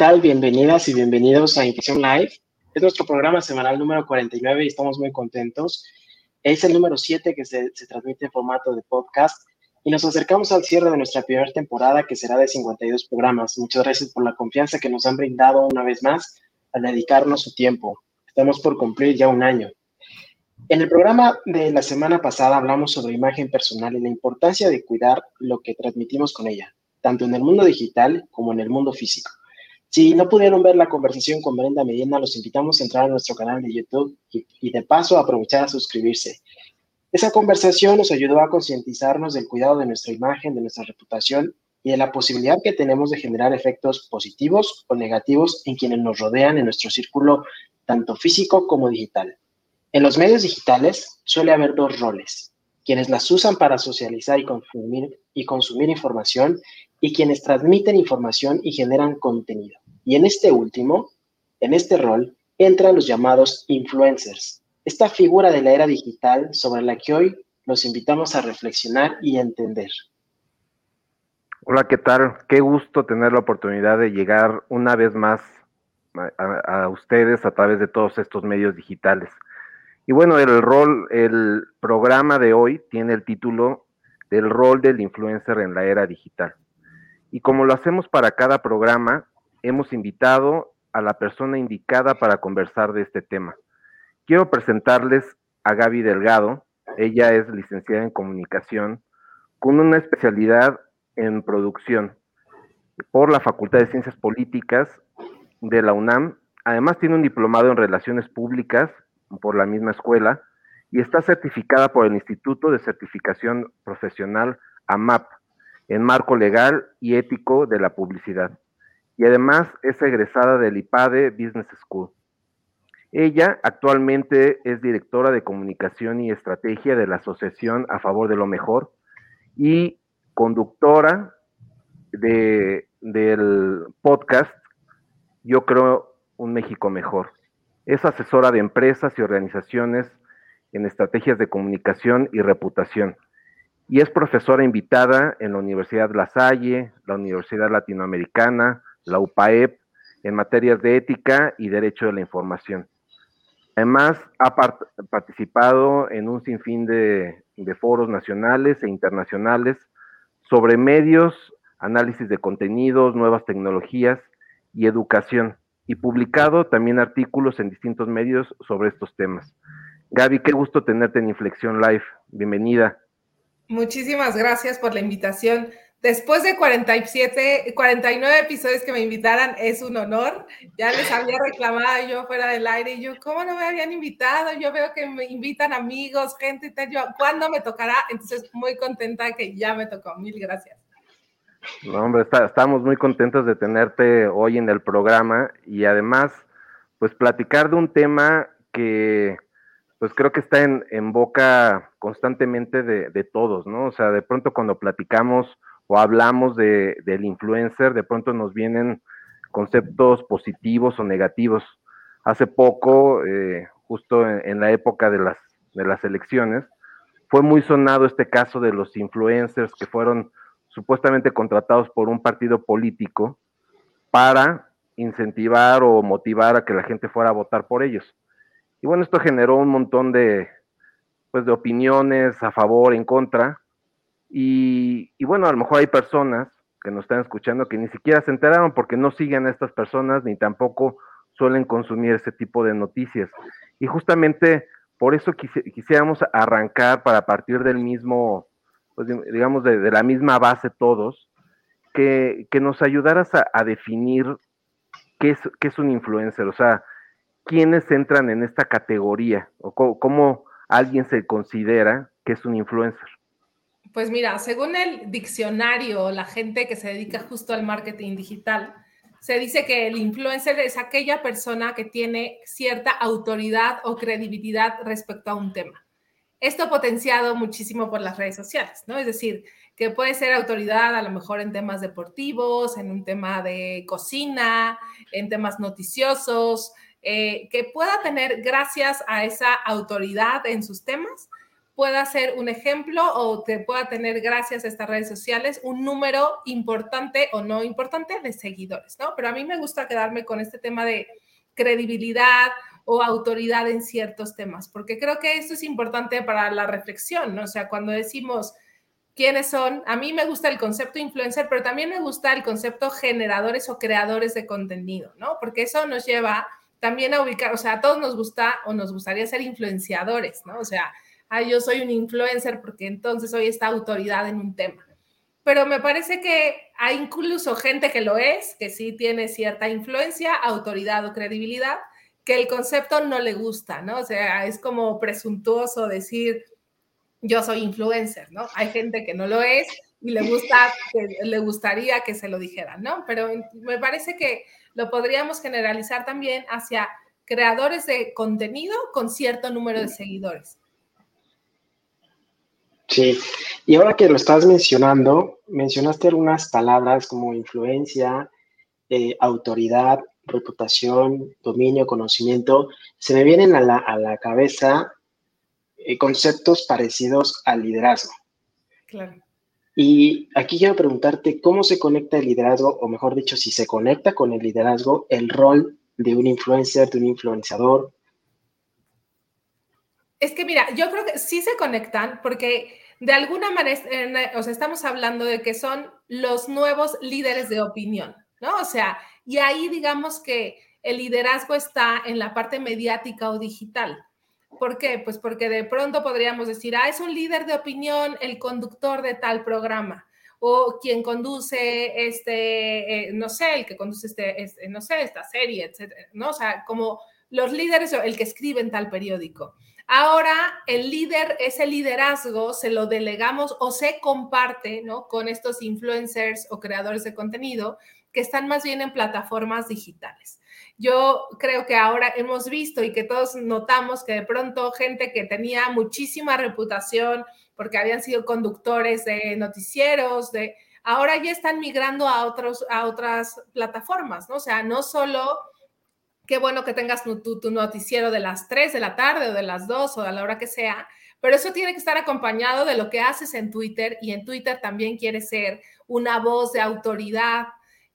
Hola, ¿qué tal? Bienvenidas y bienvenidos a Infusión Live. Es nuestro programa semanal número 49 y estamos muy contentos. Es el número 7 que se, se, transmite en formato de podcast y nos acercamos al cierre de nuestra primera temporada que será de 52 programas. Muchas gracias por la confianza que nos han brindado una vez más al dedicarnos su tiempo. Estamos por cumplir ya un año. En el programa de la semana pasada hablamos sobre imagen personal y la importancia de cuidar lo que transmitimos con ella, tanto en el mundo digital como en el mundo físico. Si no pudieron ver la conversación con Brenda Medina, los invitamos a entrar a nuestro canal de YouTube y, de paso a aprovechar a suscribirse. Esa conversación nos ayudó a concientizarnos del cuidado de nuestra imagen, de nuestra reputación y de la posibilidad que tenemos de generar efectos positivos o negativos en quienes nos rodean en nuestro círculo, tanto físico como digital. En los medios digitales suele haber dos roles, quienes las usan para socializar y consumir información y quienes transmiten información y generan contenido. Y en este último, en este rol, entran los llamados influencers, esta figura de la era digital sobre la que hoy los invitamos a reflexionar y entender. Hola, ¿qué tal? Qué gusto tener la oportunidad de llegar una vez más a, ustedes a través de todos estos medios digitales. Y bueno, el rol, el programa de hoy tiene el título del rol del influencer en la era digital. Y como lo hacemos para cada programa, hemos invitado a la persona indicada para conversar de este tema. Quiero presentarles a Gaby Delgado. Ella es licenciada en comunicación con una especialidad en producción por la Facultad de Ciencias Políticas de la UNAM. Además tiene un diplomado en Relaciones Públicas por la misma escuela y está certificada por el Instituto de Certificación Profesional AMAP en marco legal y ético de la publicidad. Y además es egresada del IPADE Business School. Ella actualmente es directora de comunicación y estrategia de la Asociación a Favor de lo Mejor y conductora de, del podcast Yo creo un México mejor. Es asesora de empresas y organizaciones en estrategias de comunicación y reputación y es profesora invitada en la Universidad La Salle, la Universidad Latinoamericana, la UPAEP, en materias de ética y derecho de la información. Además, ha part participado en un sinfín de, de foros nacionales e internacionales sobre medios, análisis de contenidos, nuevas tecnologías y educación, y publicado también artículos en distintos medios sobre estos temas. Gaby, qué gusto tenerte en Inflexión Live. Bienvenida. Muchísimas gracias por la invitación. Después de 47, 49 episodios que me invitaran, es un honor. Ya les había reclamado yo fuera del aire y yo, ¿cómo no me habían invitado? Yo veo que me invitan amigos, gente y tal. Yo, ¿cuándo me tocará? Entonces, muy contenta que ya me tocó. Mil gracias. No, hombre, estamos muy contentos de tenerte hoy en el programa y además, pues platicar de un tema que pues creo que está en, boca constantemente de, de, todos, ¿no? O sea, de pronto cuando platicamos o hablamos de, del influencer, de pronto nos vienen conceptos positivos o negativos. Hace poco, eh, justo en, en, la época de las, de las elecciones, fue muy sonado este caso de los influencers que fueron supuestamente contratados por un partido político para incentivar o motivar a que la gente fuera a votar por ellos. Y bueno, esto generó un montón de, pues, de opiniones a favor, en contra. Y, y, bueno, a lo mejor hay personas que nos están escuchando que ni siquiera se enteraron porque no siguen a estas personas ni tampoco suelen consumir ese tipo de noticias. Y justamente por eso quisiéramos arrancar para partir del mismo, pues, digamos, de, de, la misma base todos, que, que nos ayudaras a, a definir qué es, qué es un influencer. O sea, quiénes entran en esta categoría o cómo, cómo, alguien se considera que es un influencer? Pues mira, según el diccionario, la gente que se dedica justo al marketing digital, se dice que el influencer es aquella persona que tiene cierta autoridad o credibilidad respecto a un tema. Esto potenciado muchísimo por las redes sociales, ¿no? Es decir, que puede ser autoridad a lo mejor en temas deportivos, en un tema de cocina, en temas noticiosos, eh, que pueda tener gracias a esa autoridad en sus temas, pueda ser un ejemplo o te pueda tener, gracias a estas redes sociales, un número importante o no importante de seguidores, ¿no? Pero a mí me gusta quedarme con este tema de credibilidad o autoridad en ciertos temas, porque creo que esto es importante para la reflexión, ¿no? O sea, cuando decimos quiénes son, a mí me gusta el concepto influencer, pero también me gusta el concepto generadores o creadores de contenido, ¿no? Porque eso nos lleva también a ubicar, o sea, a todos nos gusta o nos gustaría ser influenciadores, ¿no? O sea, ah, yo soy un influencer porque entonces soy esta autoridad en un tema. Pero me parece que hay incluso gente que lo es, que sí tiene cierta influencia, autoridad o credibilidad, que el concepto no le gusta, ¿no? O sea, es como presuntuoso decir, yo soy influencer, ¿no? Hay gente que no lo es y le gusta, le gustaría que se lo dijeran, ¿no? Pero me parece que lo podríamos generalizar también hacia creadores de contenido con cierto número de seguidores. Sí, y ahora que lo estás mencionando, mencionaste algunas palabras como influencia, eh, autoridad, reputación, dominio, conocimiento. Se me vienen a la, cabeza eh, conceptos parecidos al liderazgo. Claro. Y aquí quiero preguntarte cómo se conecta el liderazgo, o mejor dicho, si se conecta con el liderazgo, el rol de un influencer, de un influenciador. Es que mira, yo creo que sí se conectan porque de alguna manera, o sea, estamos hablando de que son los nuevos líderes de opinión, ¿no? O sea, y ahí digamos que el liderazgo está en la parte mediática o digital. ¿Por qué? Pues porque de pronto podríamos decir, ah, es un líder de opinión el conductor de tal programa o quien conduce este, eh, no sé, el que conduce este, este, no sé, esta serie, etcétera, ¿no? O sea, como los líderes o el que escribe en tal periódico. Ahora el líder, ese liderazgo se lo delegamos o se comparte, ¿no? Con estos influencers o creadores de contenido que están más bien en plataformas digitales yo creo que ahora hemos visto y que todos notamos que de pronto gente que tenía muchísima reputación porque habían sido conductores de noticieros, de ahora ya están migrando a otros a otras plataformas, ¿no? O sea, no solo qué bueno que tengas tu, tu, noticiero de las 3 de la tarde o de las 2 o a la hora que sea, pero eso tiene que estar acompañado de lo que haces en Twitter y en Twitter también quiere ser una voz de autoridad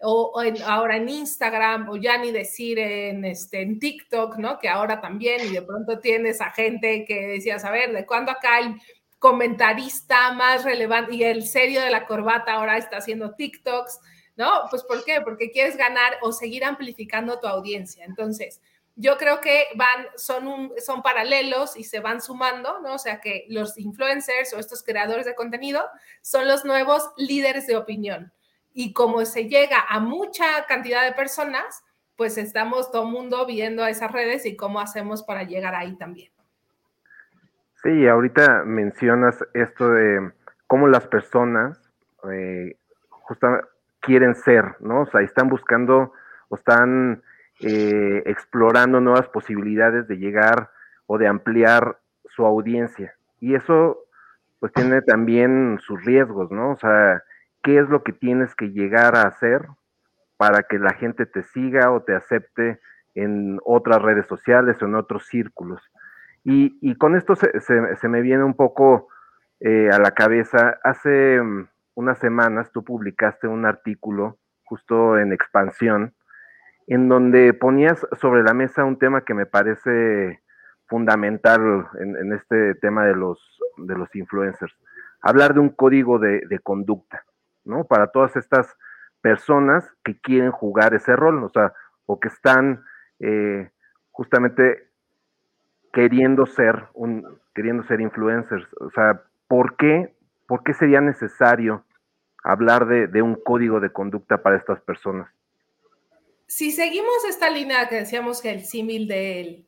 o, ahora en Instagram, o ya ni decir en, este, en TikTok, ¿no? Que ahora también, y de pronto tienes a gente que decías, a ver, ¿de cuándo acá el comentarista más relevante y el serio de la corbata ahora está haciendo TikToks? ¿No? Pues ¿por qué? Porque quieres ganar o seguir amplificando tu audiencia. Entonces, yo creo que van, son, son paralelos y se van sumando, ¿no? O sea que los influencers o estos creadores de contenido son los nuevos líderes de opinión y como se llega a mucha cantidad de personas, pues estamos todo el mundo viendo esas redes y cómo hacemos para llegar ahí también. Sí, ahorita mencionas esto de cómo las personas eh, justamente quieren ser, ¿no? O sea, están buscando o están eh, explorando nuevas posibilidades de llegar o de ampliar su audiencia. Y eso pues tiene también sus riesgos, ¿no? O sea, qué es lo que tienes que llegar a hacer para que la gente te siga o te acepte en otras redes sociales o en otros círculos. Y, con esto se, me viene un poco eh, a la cabeza, hace mm, unas semanas tú publicaste un artículo justo en expansión, en donde ponías sobre la mesa un tema que me parece fundamental en, este tema de los, de los influencers, hablar de un código de conducta. ¿No? Para todas estas personas que quieren jugar ese rol, o sea, o que están eh, justamente queriendo ser un, queriendo ser influencers. O sea, ¿por qué, por qué sería necesario hablar de, un código de conducta para estas personas? Si seguimos esta línea que decíamos que el símil del,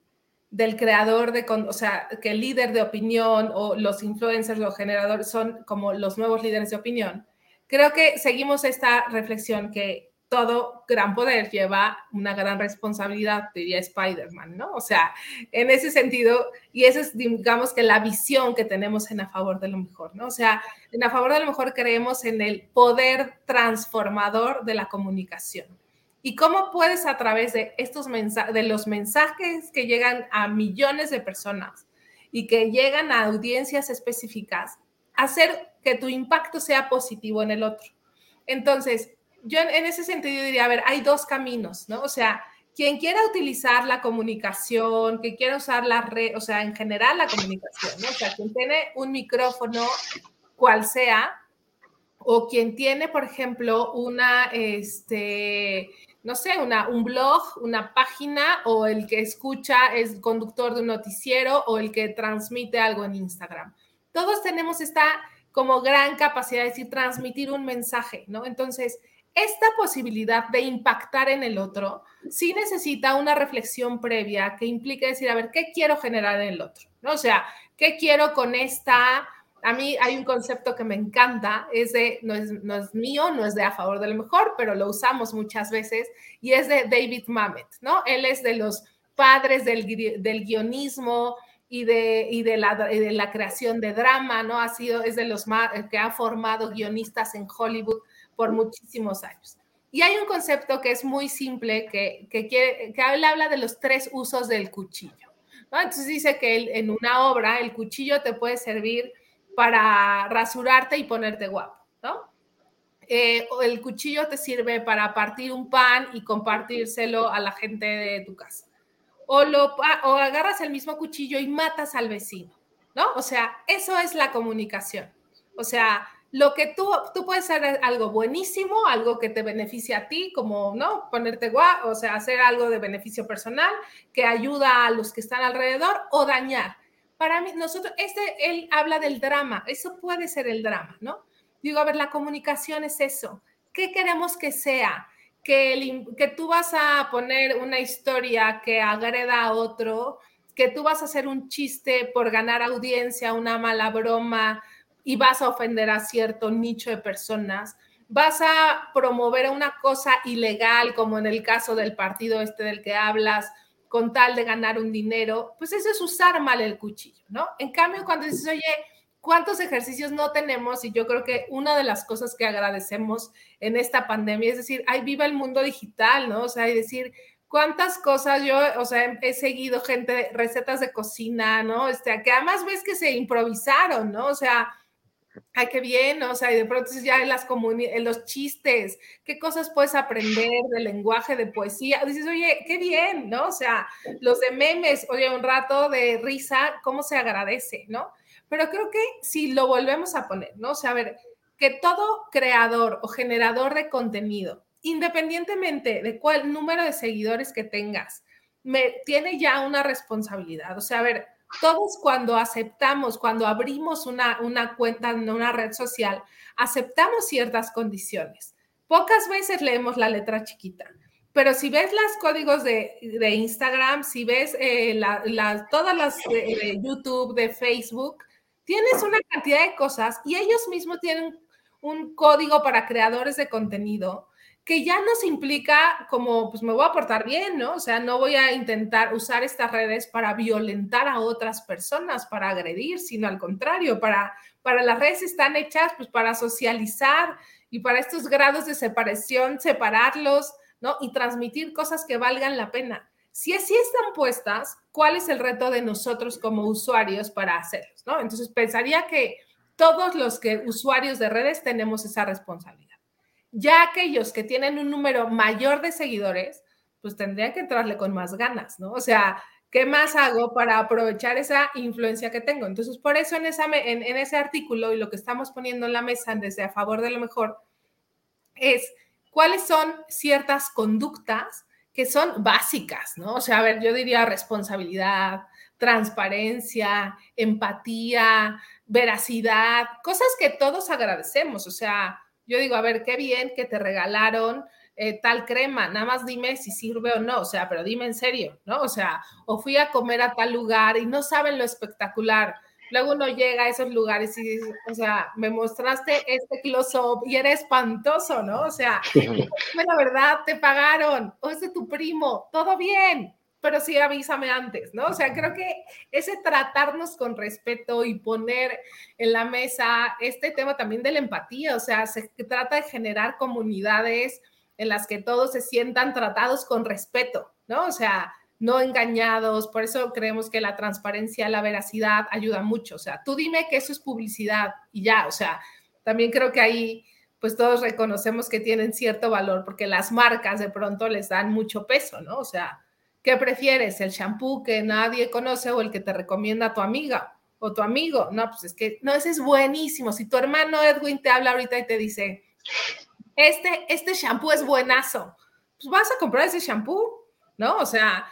del creador de, o sea, que el líder de opinión o los influencers, los generadores son como los nuevos líderes de opinión creo que seguimos esta reflexión que todo gran poder lleva una gran responsabilidad, diría Spider-Man, ¿no? O sea, en ese sentido, y esa es, digamos, que la visión que tenemos en A Favor de lo Mejor, ¿no? O sea, en A Favor de lo Mejor creemos en el poder transformador de la comunicación. ¿Y cómo puedes a través de estos mensajes, de los mensajes que llegan a millones de personas y que llegan a audiencias específicas, hacer que tu impacto sea positivo en el otro. Entonces, yo en ese sentido diría, a ver, hay dos caminos, ¿no? O sea, quien quiera utilizar la comunicación, que quiera usar la red, o sea, en general la comunicación, ¿no? O sea, quien tiene un micrófono, cual sea, o quien tiene, por ejemplo, una, este, no sé, una, un blog, una página, o el que escucha es conductor de un noticiero, o el que transmite algo en Instagram. Todos tenemos esta como gran capacidad de decir, transmitir un mensaje, ¿no? Entonces, esta posibilidad de impactar en el otro sí necesita una reflexión previa que implique decir, a ver, ¿qué quiero generar en el otro? ¿No? O sea, ¿qué quiero con esta? A mí hay un concepto que me encanta, es de, no es, no es mío, no es de a favor de lo mejor, pero lo usamos muchas veces, y es de David Mamet, ¿no? Él es de los padres del, del guionismo, y de, y de, la, de la creación de drama, ¿no? Ha sido, es de los más, que ha formado guionistas en Hollywood por muchísimos años. Y hay un concepto que es muy simple, que, que, quiere, que habla de los tres usos del cuchillo. ¿no? Entonces dice que en una obra el cuchillo te puede servir para rasurarte y ponerte guapo, ¿no? Eh, el cuchillo te sirve para partir un pan y compartírselo a la gente de tu casa. O, lo, o agarras el mismo cuchillo y matas al vecino, ¿no? O sea, eso es la comunicación. O sea, lo que tú, tú puedes hacer algo buenísimo, algo que te beneficie a ti, como, ¿no? Ponerte guapo, o sea, hacer algo de beneficio personal que ayuda a los que están alrededor o dañar. Para mí, nosotros, este, él habla del drama, eso puede ser el drama, ¿no? Digo, a ver, la comunicación es eso. ¿Qué queremos que sea? Que, tú vas a poner una historia que agreda a otro, que tú vas a hacer un chiste por ganar audiencia, una mala broma, y vas a ofender a cierto nicho de personas, vas a promover una cosa ilegal, como en el caso del partido este del que hablas, con tal de ganar un dinero, pues eso es usar mal el cuchillo, ¿no? En cambio, cuando dices, oye, ¿cuántos ejercicios no tenemos? Y yo creo que una de las cosas que agradecemos en esta pandemia es decir, ay, viva el mundo digital, ¿no? O sea, y decir, cuántas cosas yo, o sea, he seguido gente, recetas de cocina, ¿no? Este, que además ves que se improvisaron, ¿no? O sea, ay, qué bien, o sea, y de pronto ya en las en los chistes, qué cosas puedes aprender del lenguaje, de poesía, dices, oye, qué bien, ¿no? O sea, los de memes, oye, un rato de risa, ¿cómo se agradece, ¿no? Pero creo que si lo volvemos a poner, ¿no? O sea, a ver, que todo creador o generador de contenido, independientemente de cuál número de seguidores que tengas, me, tiene ya una responsabilidad, o sea, a ver, todos cuando aceptamos, cuando abrimos una, una cuenta en una red social, aceptamos ciertas condiciones. Pocas veces leemos la letra chiquita, pero si ves los códigos de, de, Instagram, si ves eh, la, todas las de YouTube, de Facebook, tienes una cantidad de cosas y ellos mismos tienen un código para creadores de contenido que ya nos implica como, pues me voy a portar bien, ¿no? O sea, no voy a intentar usar estas redes para violentar a otras personas, para agredir, sino al contrario, para, para las redes están hechas pues para socializar y para estos grados de separación, separarlos, ¿no? Y transmitir cosas que valgan la pena. Si así están puestas, ¿cuál es el reto de nosotros como usuarios para hacerlos, ¿no? Entonces, pensaría que todos los que usuarios de redes tenemos esa responsabilidad. Ya aquellos que tienen un número mayor de seguidores, pues tendrían que entrarle con más ganas, ¿no? O sea, ¿qué más hago para aprovechar esa influencia que tengo? Entonces, por eso en, esa, en, ese artículo y lo que estamos poniendo en la mesa desde a favor de lo mejor es cuáles son ciertas conductas que son básicas, ¿no? O sea, a ver, yo diría responsabilidad, transparencia, empatía, veracidad, cosas que todos agradecemos, o sea, yo digo, a ver, qué bien que te regalaron eh, tal crema, nada más dime si sirve o no, o sea, pero dime en serio, ¿no? O sea, o fui a comer a tal lugar y no saben lo espectacular. Luego uno llega a esos lugares y dice, o sea, me mostraste este close-up y era espantoso, ¿no? O sea, la verdad, te pagaron, o es de tu primo, todo bien, pero sí avísame antes, ¿no? O sea, creo que ese tratarnos con respeto y poner en la mesa este tema también de la empatía, o sea, se trata de generar comunidades en las que todos se sientan tratados con respeto, ¿no? O sea, no engañados. Por eso creemos que la transparencia, la veracidad ayuda mucho. O sea, tú dime que eso es publicidad y ya, o sea, también creo que ahí pues todos reconocemos que tienen cierto valor porque las marcas de pronto les dan mucho peso, ¿no? O sea, ¿qué prefieres? ¿El shampoo que nadie conoce o el que te recomienda tu amiga o tu amigo? No, pues es que, no, ese es buenísimo. Si tu hermano Edwin te habla ahorita y te dice, este, este shampoo es buenazo, pues vas a comprar ese shampoo, ¿no? O sea,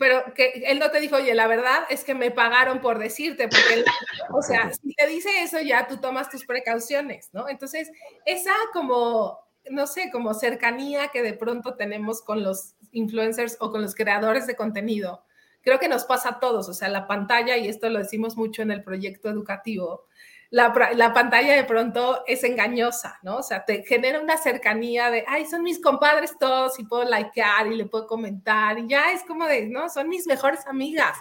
pero que él no te dijo, oye, la verdad es que me pagaron por decirte, porque, o sea, si te dice eso, ya tú tomas tus precauciones, ¿no? Entonces, esa como, no sé, como cercanía que de pronto tenemos con los influencers o con los creadores de contenido, creo que nos pasa a todos, o sea, la pantalla, y esto lo decimos mucho en el proyecto educativo, la, pantalla de pronto es engañosa, ¿no? O sea, te genera una cercanía de, ay, son mis compadres todos y puedo likear y le puedo comentar y ya es como de, no, son mis mejores amigas.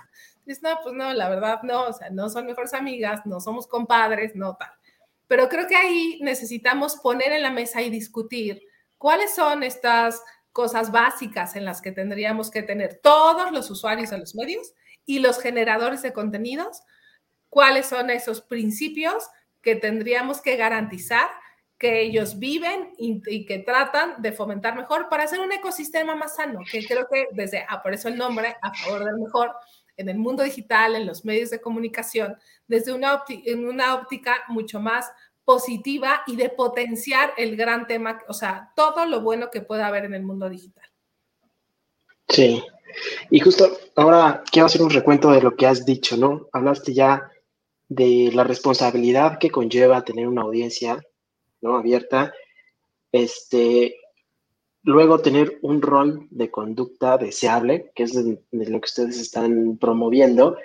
Dices, no, pues no, la verdad no, o sea, no son mejores amigas, no somos compadres, no tal. Pero creo que ahí necesitamos poner en la mesa y discutir cuáles son estas cosas básicas en las que tendríamos que tener todos los usuarios de los medios y los generadores de contenidos cuáles son esos principios que tendríamos que garantizar que ellos viven y, que tratan de fomentar mejor para hacer un ecosistema más sano, que creo que desde, ah, por eso el nombre, a favor del mejor, en el mundo digital, en los medios de comunicación, desde una, en una óptica mucho más positiva y de potenciar el gran tema, o sea, todo lo bueno que pueda haber en el mundo digital. Sí, y justo ahora quiero hacer un recuento de lo que has dicho, ¿no? Hablaste ya de la responsabilidad que conlleva tener una audiencia ¿no? abierta, este, luego tener un rol de conducta deseable, que es de, lo que ustedes están promoviendo,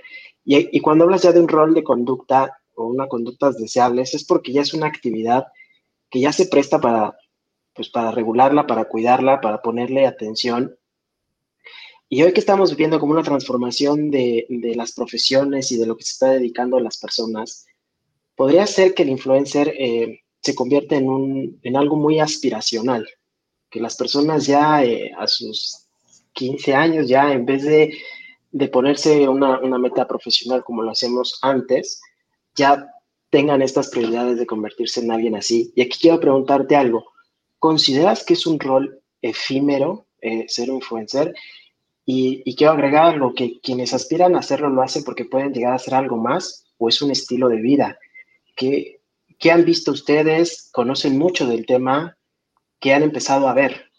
y, cuando hablas ya de un rol de conducta o una conducta deseables, es porque ya es una actividad que ya se presta para, pues, para regularla, para cuidarla, para ponerle atención y hoy que estamos viviendo como una transformación de, las profesiones y de lo que se está dedicando a las personas, podría ser que el influencer eh, se convierta en, un, en algo muy aspiracional, que las personas ya eh, a sus 15 años, ya en vez de, de ponerse una, una, meta profesional como lo hacemos antes, ya tengan estas prioridades de convertirse en alguien así. Y aquí quiero preguntarte algo. ¿Consideras que es un rol efímero eh, ser un influencer? Y, quiero agregar lo que quienes aspiran a hacerlo lo hacen porque pueden llegar a hacer algo más o es un estilo de vida. ¿Qué, qué han visto ustedes? ¿Conocen mucho del tema? ¿Qué han empezado a ver?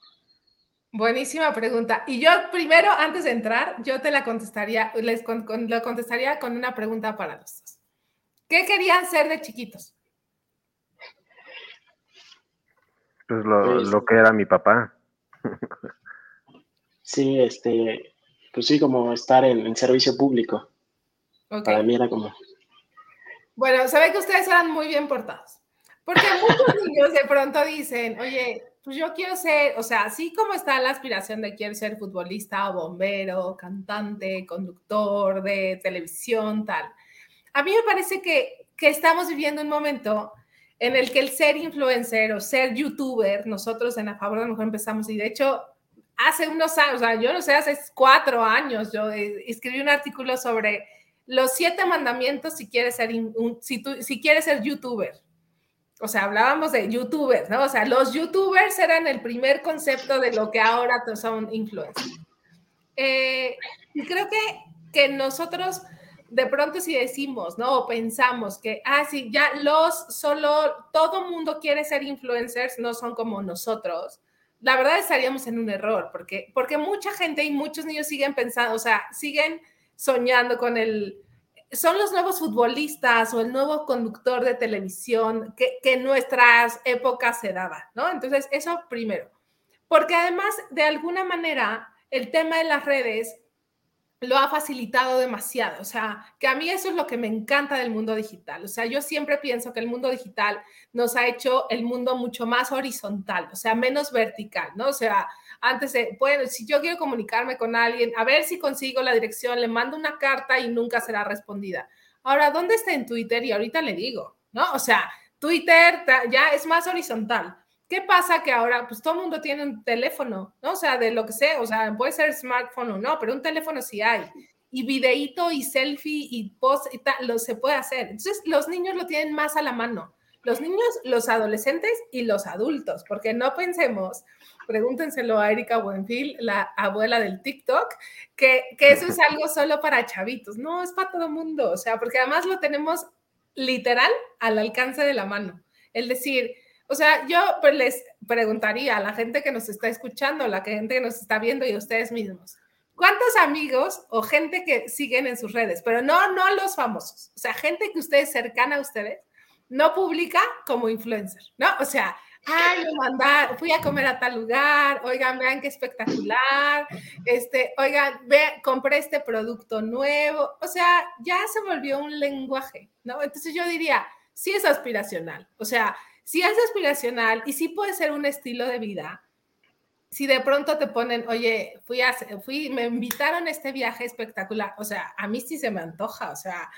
Buenísima pregunta. Y yo primero, antes de entrar, yo te la contestaría, les la contestaría con una pregunta para los dos. ¿Qué querían ser de chiquitos? Pues lo, pues lo que era mi papá. Sí, este, pues sí, como estar en, servicio público. Para mí era como... Bueno, sabe que ustedes eran muy bien portados. Porque muchos niños de pronto dicen, oye, pues yo quiero ser, o sea, así como está la aspiración de quiero ser futbolista bombero, cantante, conductor de televisión, tal. A mí me parece que, que estamos viviendo un momento en el que el ser influencer o ser youtuber, nosotros en A Favor de la Mujer empezamos, y de hecho hace unos años, o sea, yo no sé, hace cuatro años, yo eh, escribí un artículo sobre los siete mandamientos si quieres ser, si, tú, si quieres ser youtuber. O sea, hablábamos de youtubers, ¿no? O sea, los youtubers eran el primer concepto de lo que ahora son influencers. Eh, y creo que, que nosotros de pronto si decimos, ¿no? O pensamos que, ah, sí, ya los, solo, todo mundo quiere ser influencers, no son como nosotros la verdad estaríamos en un error, porque, porque mucha gente y muchos niños siguen pensando, o sea, siguen soñando con el, son los nuevos futbolistas o el nuevo conductor de televisión que, que en nuestras épocas se daba, ¿no? Entonces, eso primero. Porque además, de alguna manera, el tema de las redes lo ha facilitado demasiado. O sea, que a mí eso es lo que me encanta del mundo digital. O sea, yo siempre pienso que el mundo digital nos ha hecho el mundo mucho más horizontal, o sea, menos vertical, ¿no? O sea, antes de, bueno, si yo quiero comunicarme con alguien, a ver si consigo la dirección, le mando una carta y nunca será respondida. Ahora, ¿dónde está en Twitter? Y ahorita le digo, ¿no? O sea, Twitter ya es más horizontal. ¿Qué pasa que ahora, pues todo el mundo tiene un teléfono, ¿no? O sea, de lo que sea, o sea, puede ser smartphone o no, pero un teléfono sí hay. Y videíto y selfie y post y tal, lo se puede hacer. Entonces, los niños lo tienen más a la mano. Los niños, los adolescentes y los adultos, porque no pensemos, pregúntenselo a Erika Buenfil, la abuela del TikTok, que, que eso es algo solo para chavitos. No, es para todo mundo, o sea, porque además lo tenemos literal al alcance de la mano. El decir, o sea, yo pues, les preguntaría a la gente que nos está escuchando, la gente que nos está viendo y a ustedes mismos, ¿cuántos amigos o gente que siguen en sus redes, pero no, no los famosos, o sea, gente que ustedes cercana a ustedes, no publica como influencer, ¿no? O sea, ay, me mandaron, fui a comer a tal lugar, oigan, vean qué espectacular, este, oigan, ve, compré este producto nuevo, o sea, ya se volvió un lenguaje, ¿no? Entonces yo diría, sí es aspiracional, o sea, si es aspiracional y si puede ser un estilo de vida, si de pronto te ponen, oye, fui me invitaron a este viaje espectacular, o sea, a mí sí se me antoja, o sea,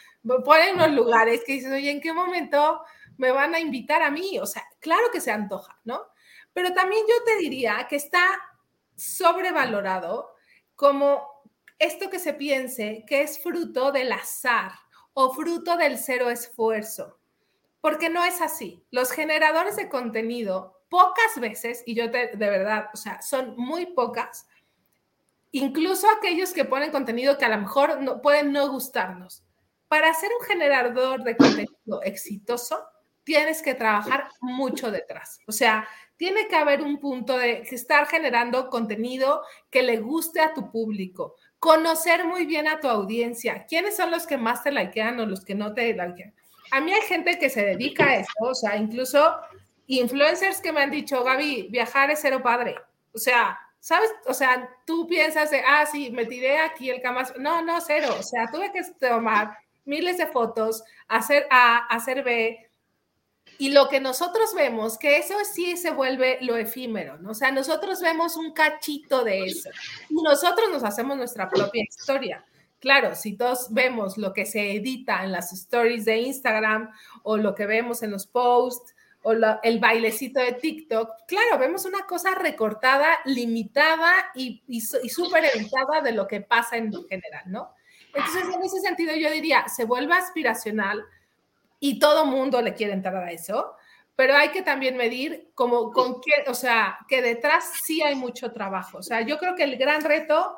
ponen unos lugares que dices, oye, ¿en qué momento me van a invitar a mí? O sea, claro que se antoja, ¿no? Pero también yo te diría que está sobrevalorado como esto que se piense que es fruto del azar o fruto del cero esfuerzo porque no es así. Los generadores de contenido, pocas veces, y yo de verdad, o sea, son muy pocas, incluso aquellos que ponen contenido que a lo mejor no, pueden no gustarnos. Para ser un generador de contenido exitoso, tienes que trabajar mucho detrás. O sea, tiene que haber un punto de estar generando contenido que le guste a tu público, conocer muy bien a tu audiencia, quiénes son los que más te likean o los que no te likean a mí hay gente que se dedica a eso, o sea, incluso influencers que me han dicho, Gaby, viajar es cero padre. O sea, ¿sabes? O sea, tú piensas de, ah, sí, me tiré aquí el camas. No, no, cero. O sea, tuve que tomar miles de fotos, hacer A, hacer B. Y lo que nosotros vemos, que eso sí se vuelve lo efímero. O sea, nosotros vemos un cachito de eso. Y nosotros nos hacemos nuestra propia historia. Claro, si todos vemos lo que se edita en las stories de Instagram o lo que vemos en los posts o el bailecito de TikTok, claro, vemos una cosa recortada, limitada y, y, súper editada de lo que pasa en general, ¿no? Entonces, en ese sentido, yo diría, se vuelve aspiracional y todo mundo le quiere entrar a eso, pero hay que también medir como con qué, o sea, que detrás sí hay mucho trabajo. O sea, yo creo que el gran reto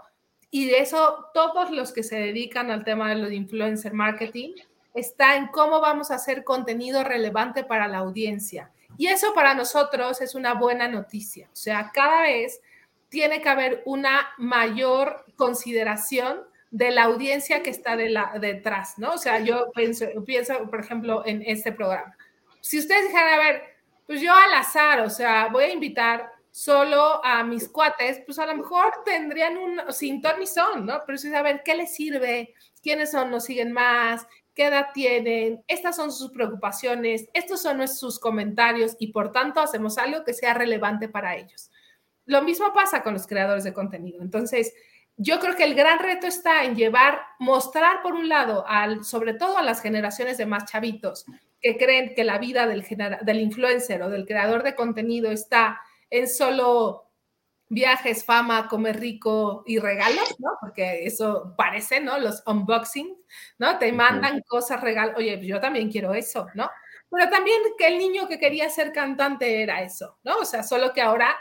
y de eso, todos los que se dedican al tema de lo de influencer marketing está en cómo vamos a hacer contenido relevante para la audiencia. Y eso para nosotros es una buena noticia. O sea, cada vez tiene que haber una mayor consideración de la audiencia que está detrás, ¿no? O sea, yo pienso, pienso, por ejemplo, en este programa. Si ustedes dijeran, a ver, pues yo al azar, o sea, voy a invitar solo a mis cuates, pues a lo mejor tendrían un sin ton son, ¿no? Pero saber qué les sirve, quiénes son, nos siguen más, qué edad tienen, estas son sus preocupaciones, estos son sus comentarios y por tanto hacemos algo que sea relevante para ellos. Lo mismo pasa con los creadores de contenido. Entonces, yo creo que el gran reto está en llevar, mostrar por un lado, sobre todo a las generaciones de más chavitos, que creen que la vida del, del influencer o del creador de contenido está en solo viajes, fama, comer rico y regalos, ¿no? Porque eso parece, ¿no? Los unboxing, ¿no? Te mandan cosas, regalos. Oye, yo también quiero eso, ¿no? Pero también que el niño que quería ser cantante era eso, ¿no? O sea, solo que ahora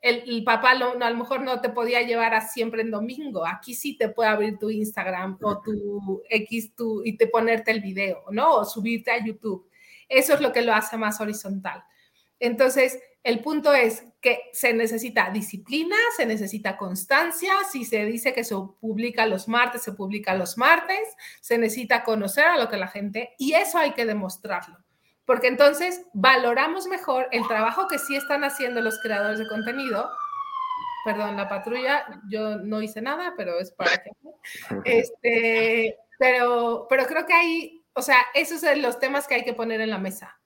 el, papá a lo mejor no te podía llevar a siempre en domingo. Aquí sí te puede abrir tu Instagram o tu X tu, y te ponerte el video, ¿no? O subirte a YouTube. Eso es lo que lo hace más horizontal. Entonces, el punto es que se necesita disciplina, se necesita constancia. Si se dice que se publica los martes, se publica los martes. Se necesita conocer a lo que la gente, y eso hay que demostrarlo. Porque entonces valoramos mejor el trabajo que sí están haciendo los creadores de contenido. Perdón, la patrulla, yo no hice nada, pero es para que. Este, pero, pero creo que hay, o sea, esos son los temas que hay que poner en la mesa.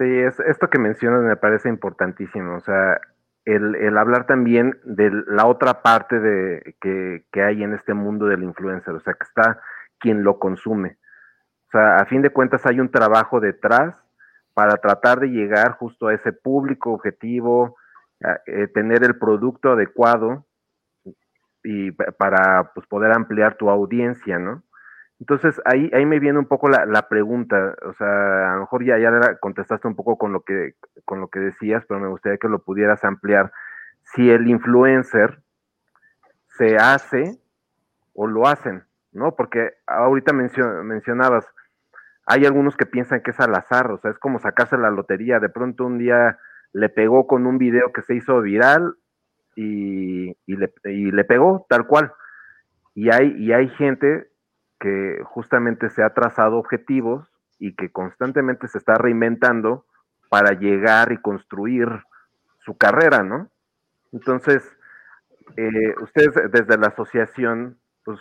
Sí, es, esto que mencionas me parece importantísimo, o sea, el, hablar también de la otra parte de, que, hay en este mundo del influencer, o sea, que está quien lo consume. O sea, a fin de cuentas hay un trabajo detrás para tratar de llegar justo a ese público objetivo, eh, tener el producto adecuado y para pues, poder ampliar tu audiencia, ¿no? Entonces ahí, ahí me viene un poco la, la, pregunta, o sea, a lo mejor ya, ya contestaste un poco con lo, que, con lo que decías, pero me gustaría que lo pudieras ampliar. Si el influencer se hace o lo hacen, ¿no? Porque ahorita mencionabas, hay algunos que piensan que es al azar, o sea, es como sacarse la lotería, de pronto un día le pegó con un video que se hizo viral y, y, le, y le pegó tal cual. Y hay, y hay gente que justamente se ha trazado objetivos y que constantemente se está reinventando para llegar y construir su carrera, ¿no? Entonces, eh, ustedes desde la asociación, pues,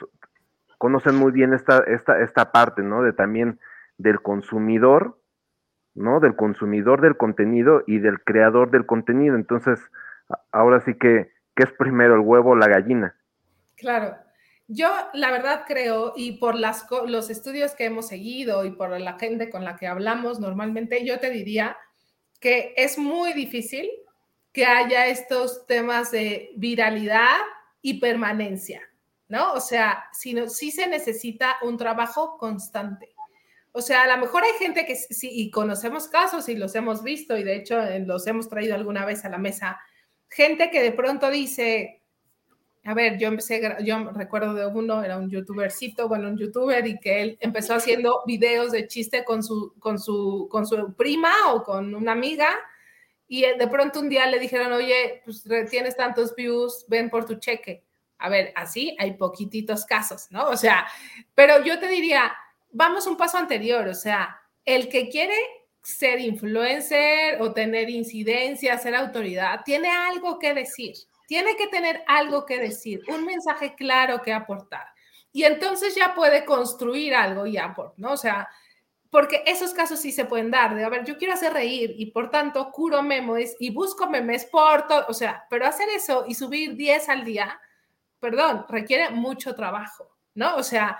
conocen muy bien esta, esta, esta parte, ¿no? De también del consumidor, ¿no? Del consumidor del contenido y del creador del contenido. Entonces, ahora sí que, ¿qué es primero, el huevo o la gallina? Claro, yo, la verdad, creo, y por las, los estudios que hemos seguido y por la gente con la que hablamos normalmente, yo te diría que es muy difícil que haya estos temas de viralidad y permanencia, ¿no? O sea, sino, sí se necesita un trabajo constante. O sea, a lo mejor hay gente que sí, y conocemos casos y los hemos visto, y de hecho eh, los hemos traído alguna vez a la mesa, gente que de pronto dice, a ver, yo empecé, yo recuerdo de uno, era un youtubercito, bueno, un youtuber, y que él empezó haciendo videos de chiste con su, con su, con su prima o con una amiga, y de pronto un día le dijeron, oye, pues tienes tantos views, ven por tu cheque. A ver, así hay poquititos casos, ¿no? O sea, pero yo te diría, vamos un paso anterior, o sea, el que quiere ser influencer o tener incidencia, ser autoridad, tiene algo que decir tiene que tener algo que decir, un mensaje claro que aportar. Y entonces ya puede construir algo y aportar, ¿no? O sea, porque esos casos sí se pueden dar, de, a ver, yo quiero hacer reír y por tanto curo memes y busco memes por todo, o sea, pero hacer eso y subir 10 al día, perdón, requiere mucho trabajo, ¿no? O sea,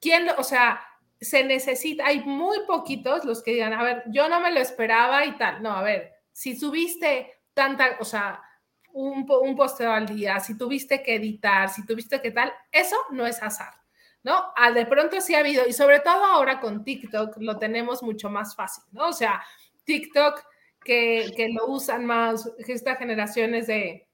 ¿quién, o sea, se necesita, hay muy poquitos los que digan, a ver, yo no me lo esperaba y tal, no, a ver, si subiste tanta, o sea, un, un posteo al día, si tuviste que editar, si tuviste que tal, eso no es azar, ¿no? Al de pronto sí ha habido, y sobre todo ahora con TikTok lo tenemos mucho más fácil, ¿no? O sea, TikTok que, que lo usan más estas generaciones de,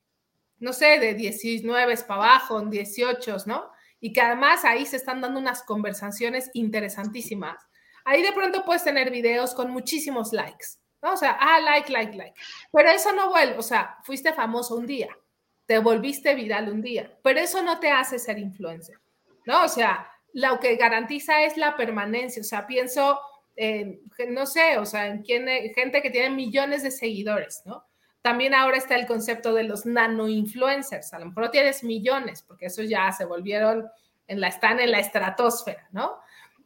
no sé, de 19 para abajo, 18, ¿no? Y que además ahí se están dando unas conversaciones interesantísimas. Ahí de pronto puedes tener videos con muchísimos likes, o sea, ah, like, like, like. Pero eso no vuelve, o sea, fuiste famoso un día, te volviste viral un día, pero eso no te hace ser influencer, ¿no? O sea, lo que garantiza es la permanencia, o sea, pienso, en, no sé, o sea, en quién, gente que tiene millones de seguidores, ¿no? También ahora está el concepto de los nano influencers, a lo mejor no tienes millones, porque eso ya se volvieron, en la, están en la estratosfera, ¿no?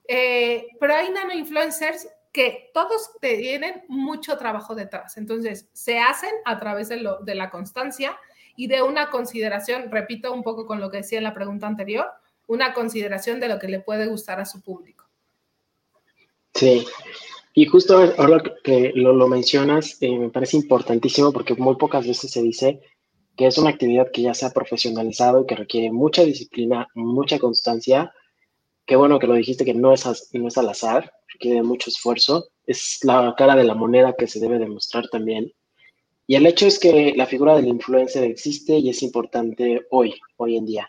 Eh, pero hay nano influencers que todos tienen mucho trabajo detrás. Entonces, se hacen a través de, lo, de la constancia y de una consideración, repito un poco con lo que decía en la pregunta anterior, una consideración de lo que le puede gustar a su público. Sí, y justo ahora que lo, mencionas, eh, me parece importantísimo porque muy pocas veces se dice que es una actividad que ya se ha profesionalizado y que requiere mucha disciplina, mucha constancia. Qué bueno que lo dijiste que no es, no es al azar, requiere mucho esfuerzo, es la cara de la moneda que se debe demostrar también. Y el hecho es que la figura del influencer existe y es importante hoy, hoy en día.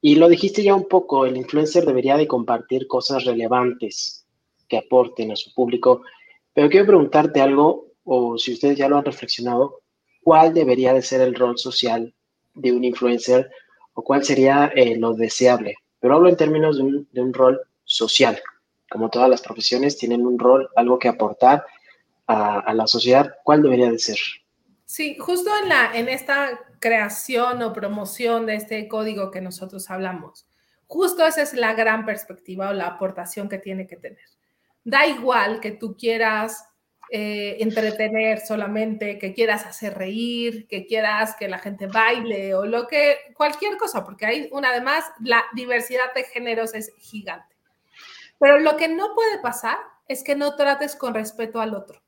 Y lo dijiste ya un poco, el influencer debería de compartir cosas relevantes que aporten a su público, pero quiero preguntarte algo, o si ustedes ya lo han reflexionado, ¿cuál debería de ser el rol social de un influencer o cuál sería eh, lo deseable? Pero hablo en términos de un, de un rol social, como todas las profesiones, tienen un rol, algo que aportar a, la sociedad. ¿Cuál debería de ser? Sí, justo en, la, en esta creación o promoción de este código que nosotros hablamos, justo esa es la gran perspectiva o la aportación que tiene que tener. Da igual que tú quieras eh, entretener solamente, que quieras hacer reír, que quieras que la gente baile o lo que, cualquier cosa, porque hay una, además, la diversidad de géneros es gigante. Pero lo que no puede pasar es que no trates con respeto al otro.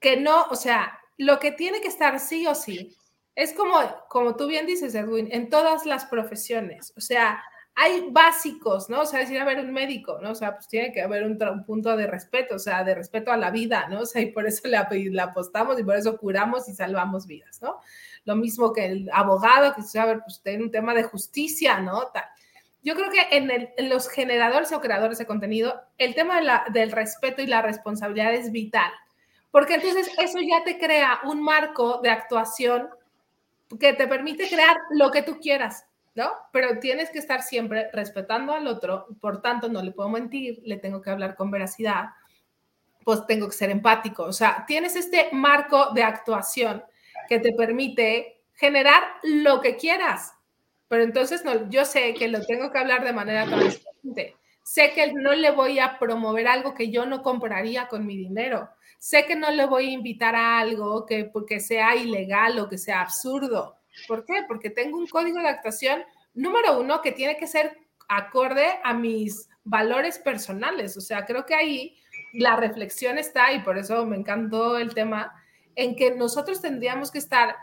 Que no, o sea, lo que tiene que estar sí o sí es como, como tú bien dices, Edwin, en todas las profesiones. O sea, hay básicos, ¿no? O sea, decir, a ver, un médico, ¿no? O sea, pues tiene que haber un, punto de respeto, o sea, de respeto a la vida, ¿no? O sea, y por eso le, apostamos y por eso curamos y salvamos vidas, ¿no? Lo mismo que el abogado, que, a ver, pues tiene un tema de justicia, ¿no? Tal. Yo creo que en, los generadores o creadores de contenido, el tema del respeto y la responsabilidad es vital, porque entonces eso ya te crea un marco de actuación que te permite crear lo que tú quieras, ¿no? Pero tienes que estar siempre respetando al otro, por tanto no le puedo mentir, le tengo que hablar con veracidad, pues tengo que ser empático, o sea, tienes este marco de actuación que te permite generar lo que quieras, pero entonces no, yo sé que lo tengo que hablar de manera transparente, sé que no le voy a promover algo que yo no compraría con mi dinero, sé que no le voy a invitar a algo que porque sea ilegal o que sea absurdo, ¿Por qué? Porque tengo un código de actuación número uno que tiene que ser acorde a mis valores personales. O sea, creo que ahí la reflexión está, y por eso me encantó el tema, en que nosotros tendríamos que estar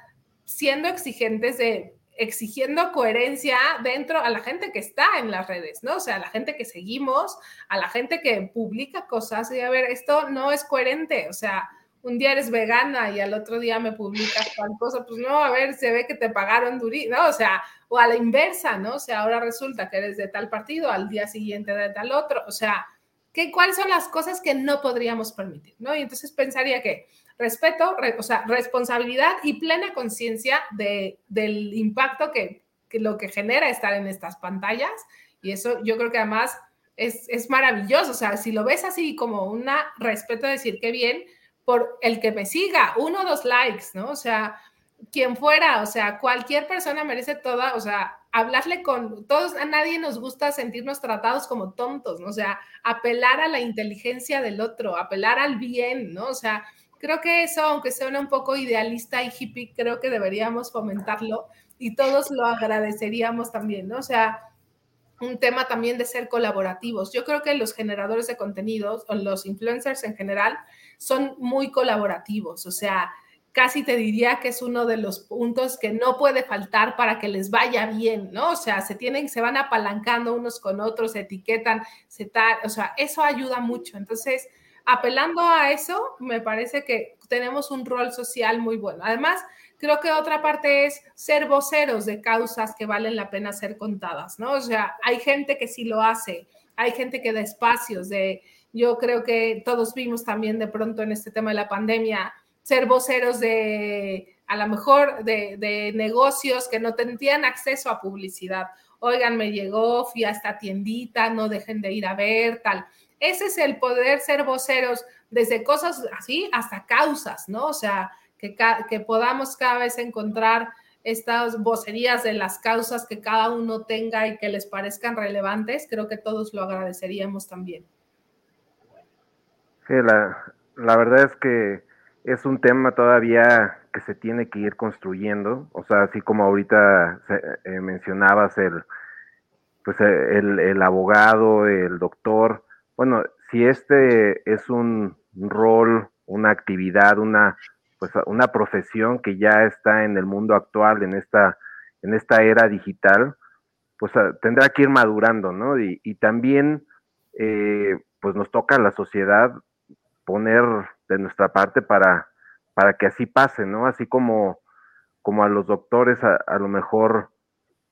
siendo exigentes de exigiendo coherencia dentro a la gente que está en las redes, ¿no? O sea, a la gente que seguimos, a la gente que publica cosas y a ver, esto no es coherente, o sea, un día eres vegana y al otro día me publicas tal cosa, pues no, a ver, se ve que te pagaron durísimo, ¿no? O sea, o a la inversa, ¿no? O sea, ahora resulta que eres de tal partido, al día siguiente de tal otro, o sea, ¿qué, ¿cuáles son las cosas que no podríamos permitir, ¿no? Y entonces pensaría que respeto, o sea, responsabilidad y plena conciencia de, del impacto que, que lo que genera estar en estas pantallas, y eso yo creo que además es, es maravilloso, o sea, si lo ves así como un respeto, decir, qué bien, por el que me siga, uno o dos likes, ¿no? O sea, quien fuera, o sea, cualquier persona merece toda, o sea, hablarle con todos, a nadie nos gusta sentirnos tratados como tontos, ¿no? O sea, apelar a la inteligencia del otro, apelar al bien, ¿no? O sea, creo que eso, aunque suene un poco idealista y hippie, creo que deberíamos fomentarlo y todos lo agradeceríamos también, ¿no? O sea, un tema también de ser colaborativos. Yo creo que los generadores de contenidos o los influencers en general son muy colaborativos, o sea, casi te diría que es uno de los puntos que no puede faltar para que les vaya bien, ¿no? O sea, se tienen, se van apalancando unos con otros, se etiquetan, se tal, o sea, eso ayuda mucho. Entonces, apelando a eso, me parece que tenemos un rol social muy bueno. Además, Creo que otra parte es ser voceros de causas que valen la pena ser contadas, ¿no? O sea, hay gente que sí lo hace, hay gente que da espacios de, yo creo que todos vimos también de pronto en este tema de la pandemia, ser voceros de, a lo mejor, de, de negocios que no tenían acceso a publicidad. Oigan, me llegó, fui a esta tiendita, no dejen de ir a ver, tal. Ese es el poder ser voceros desde cosas así hasta causas, ¿no? O sea, que, podamos cada vez encontrar estas vocerías de las causas que cada uno tenga y que les parezcan relevantes, creo que todos lo agradeceríamos también. Sí, la, verdad es que es un tema todavía que se tiene que ir construyendo, o sea, así como ahorita eh, mencionabas el, pues el, abogado, el doctor, bueno, si este es un rol, una actividad, una pues una profesión que ya está en el mundo actual, en esta, en esta era digital, pues ah, tendrá que ir madurando, ¿no? Y, también, eh, pues nos toca a la sociedad poner de nuestra parte para, para que así pase, ¿no? Así como, como a los doctores a, lo mejor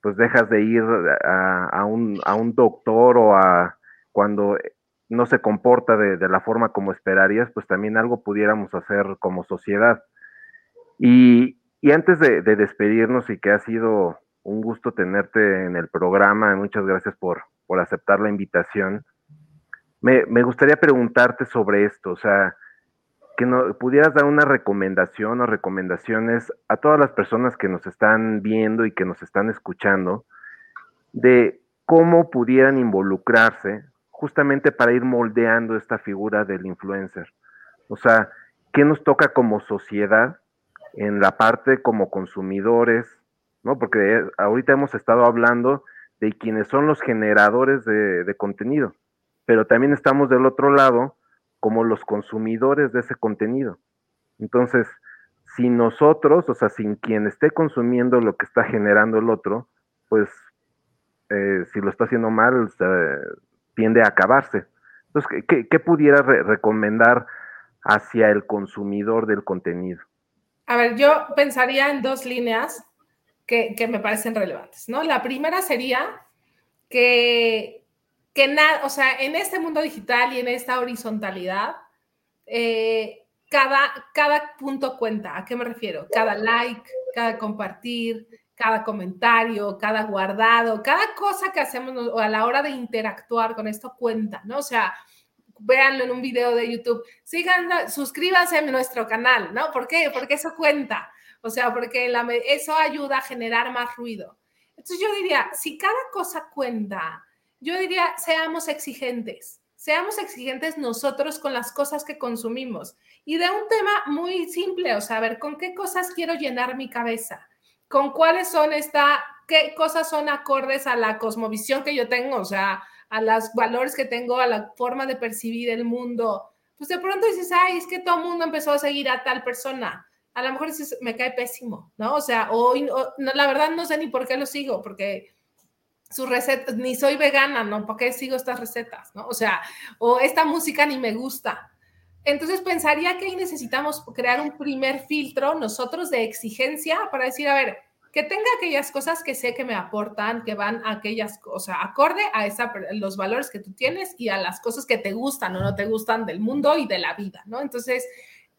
pues dejas de ir a, un, a un doctor o a cuando no se comporta de, la forma como esperarías, pues también algo pudiéramos hacer como sociedad. Y, antes de, despedirnos y que ha sido un gusto tenerte en el programa, muchas gracias por, por aceptar la invitación, me, gustaría preguntarte sobre esto, o sea, que no, pudieras dar una recomendación o recomendaciones a todas las personas que nos están viendo y que nos están escuchando de cómo pudieran involucrarse justamente para ir moldeando esta figura del influencer. O sea, ¿qué nos toca como sociedad en la parte como consumidores? ¿No? Porque ahorita hemos estado hablando de quienes son los generadores de, contenido, pero también estamos del otro lado como los consumidores de ese contenido. Entonces, si nosotros, o sea, sin quien esté consumiendo lo que está generando el otro, pues eh, si lo está haciendo mal, tiende a acabarse. Entonces, ¿qué, pudiera recomendar hacia el consumidor del contenido? A ver, yo pensaría en dos líneas que, me parecen relevantes, ¿no? La primera sería que, que nada, o sea, en este mundo digital y en esta horizontalidad, eh, cada, cada punto cuenta. ¿A qué me refiero? Cada like, cada compartir, cada comentario, cada guardado, cada cosa que hacemos a la hora de interactuar con esto cuenta, ¿no? O sea, véanlo en un video de YouTube, sigan, suscríbanse a nuestro canal, ¿no? ¿Por qué? Porque eso cuenta, o sea, porque eso ayuda a generar más ruido. Entonces yo diría, si cada cosa cuenta, yo diría, seamos exigentes, seamos exigentes nosotros con las cosas que consumimos. Y de un tema muy simple, o sea, ver, ¿con qué cosas quiero llenar mi cabeza? ¿Con cuáles son esta, qué cosas son acordes a la cosmovisión que yo tengo? O sea, a los valores que tengo, a la forma de percibir el mundo. Pues de pronto dices, ay, es que todo el mundo empezó a seguir a tal persona. A lo mejor dices, me cae pésimo, ¿no? O sea, hoy, no, la verdad no sé ni por qué lo sigo, porque sus recetas, ni soy vegana, ¿no? ¿Por qué sigo estas recetas, ¿no? O sea, o esta música ni me gusta. Entonces pensaría que ahí necesitamos crear un primer filtro nosotros de exigencia para decir, a ver, que tenga aquellas cosas que sé que me aportan, que van a aquellas, cosas acorde a esa, los valores que tú tienes y a las cosas que te gustan o no te gustan del mundo y de la vida, ¿no? Entonces,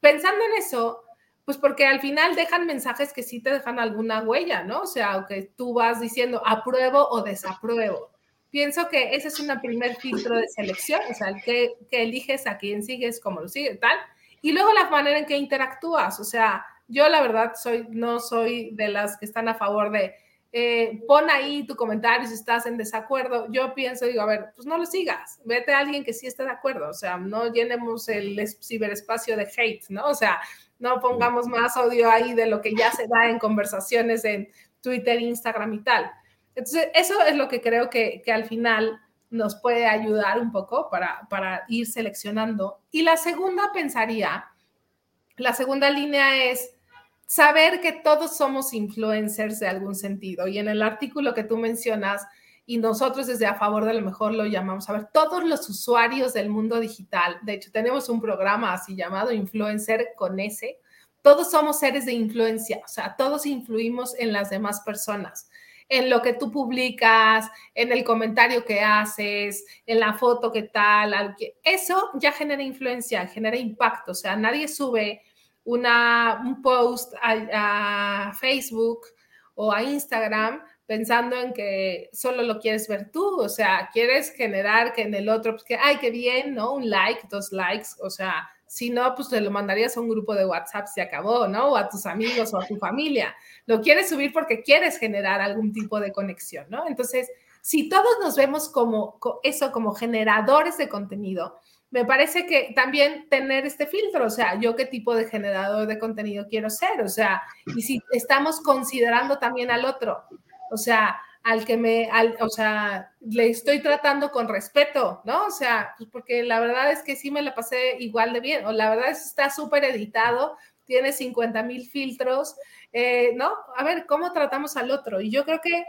pensando en eso, pues porque al final dejan mensajes que sí te dejan alguna huella, ¿no? O sea, que tú vas diciendo apruebo o desapruebo. Pienso que ese es un primer filtro de selección, o sea, que, que eliges a quién sigues, cómo lo sigues, tal. Y luego la manera en que interactúas, o sea, yo la verdad soy, no soy de las que están a favor de eh, pon ahí tu comentario si estás en desacuerdo. Yo pienso, digo, a ver, pues no lo sigas, vete a alguien que sí esté de acuerdo, o sea, no llenemos el ciberespacio de hate, ¿no? O sea, no pongamos más odio ahí de lo que ya se da en conversaciones en Twitter, Instagram y tal. Entonces, eso es lo que creo que, que al final nos puede ayudar un poco para, para ir seleccionando. Y la segunda pensaría, la segunda línea es saber que todos somos influencers de algún sentido. Y en el artículo que tú mencionas, y nosotros desde a favor de lo mejor lo llamamos, a ver, todos los usuarios del mundo digital, de hecho tenemos un programa así llamado Influencer con S, todos somos seres de influencia, o sea, todos influimos en las demás personas, en lo que tú publicas, en el comentario que haces, en la foto que tal, eso ya genera influencia, genera impacto, o sea, nadie sube una, un post a Facebook o a Instagram pensando en que solo lo quieres ver tú, o sea, quieres generar que en el otro, pues que, ay, qué bien, ¿no? Un like, dos likes, o sea, si no, pues te lo mandarías a un grupo de WhatsApp, se acabó, ¿no? O a tus amigos o a tu familia. Lo quieres subir porque quieres generar algún tipo de conexión, ¿no? Entonces, si todos nos vemos como eso, como generadores de contenido, me parece que también tener este filtro, o sea, yo qué tipo de generador de contenido quiero ser, o sea, y si estamos considerando también al otro, o sea, al que me, al, o sea, le estoy tratando con respeto, ¿no? O sea, pues porque la verdad es que sí me la pasé igual de bien, o la verdad es que está súper editado, tiene 50 mil filtros, eh, ¿no? A ver, ¿cómo tratamos al otro? Y yo creo que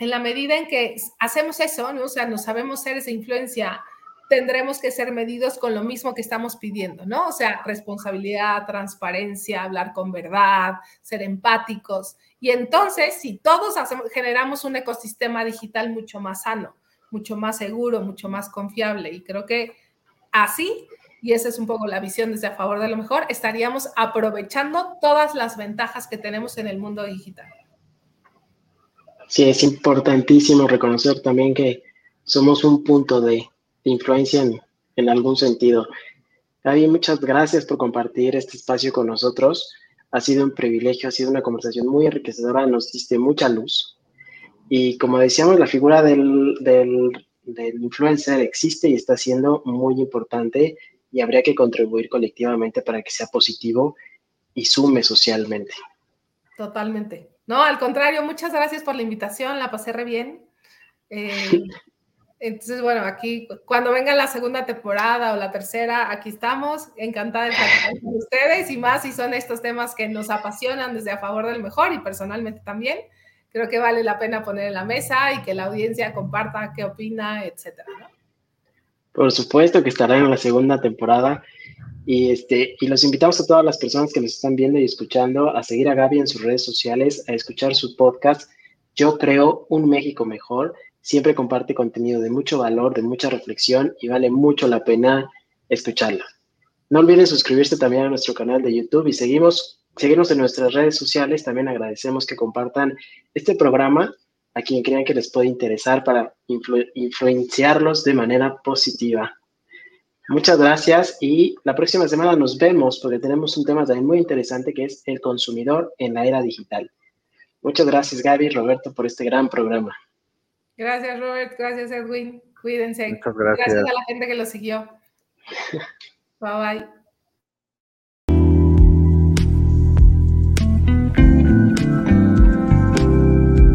en la medida en que hacemos eso, ¿no? O sea, nos sabemos seres de influencia, tendremos que ser medidos con lo mismo que estamos pidiendo, ¿no? O sea, responsabilidad, transparencia, hablar con verdad, ser empáticos. Y entonces, si todos generamos un ecosistema digital mucho más sano, mucho más seguro, mucho más confiable, y creo que así, y esa es un poco la visión desde a favor de lo mejor, estaríamos aprovechando todas las ventajas que tenemos en el mundo digital. Sí, es importantísimo reconocer también que somos un punto de influencia en, algún sentido. Gaby, muchas gracias por compartir este espacio con nosotros. Ha sido un privilegio, ha sido una conversación muy enriquecedora, nos diste mucha luz. Y como decíamos, la figura del, del, del influencer existe y está siendo muy importante y habría que contribuir colectivamente para que sea positivo y sume socialmente. Totalmente. No, al contrario, muchas gracias por la invitación, la pasé re bien. Eh, Entonces, bueno, aquí cuando venga la segunda temporada o la tercera, aquí estamos, encantada de platicar con ustedes y más si son estos temas que nos apasionan desde a favor del mejor y personalmente también. Creo que vale la pena poner en la mesa y que la audiencia comparta qué opina, etcétera. Por supuesto que estará en la segunda temporada y, este, y los invitamos a todas las personas que nos están viendo y escuchando a seguir a Gaby en sus redes sociales, a escuchar su podcast. Yo creo un México mejor siempre comparte contenido de mucho valor, de mucha reflexión y vale mucho la pena escucharla. No olviden suscribirse también a nuestro canal de YouTube y seguimos, seguirnos en nuestras redes sociales. También agradecemos que compartan este programa a quien crean que les puede interesar para influenciarlos de manera positiva. Muchas gracias y la próxima semana nos vemos porque tenemos un tema también muy interesante que es el consumidor en la era digital. Muchas gracias Gaby y Roberto por este gran programa. Gracias, Robert. Gracias, Edwin. Cuídense. Muchas gracias. Gracias a la gente que lo siguió. Bye bye.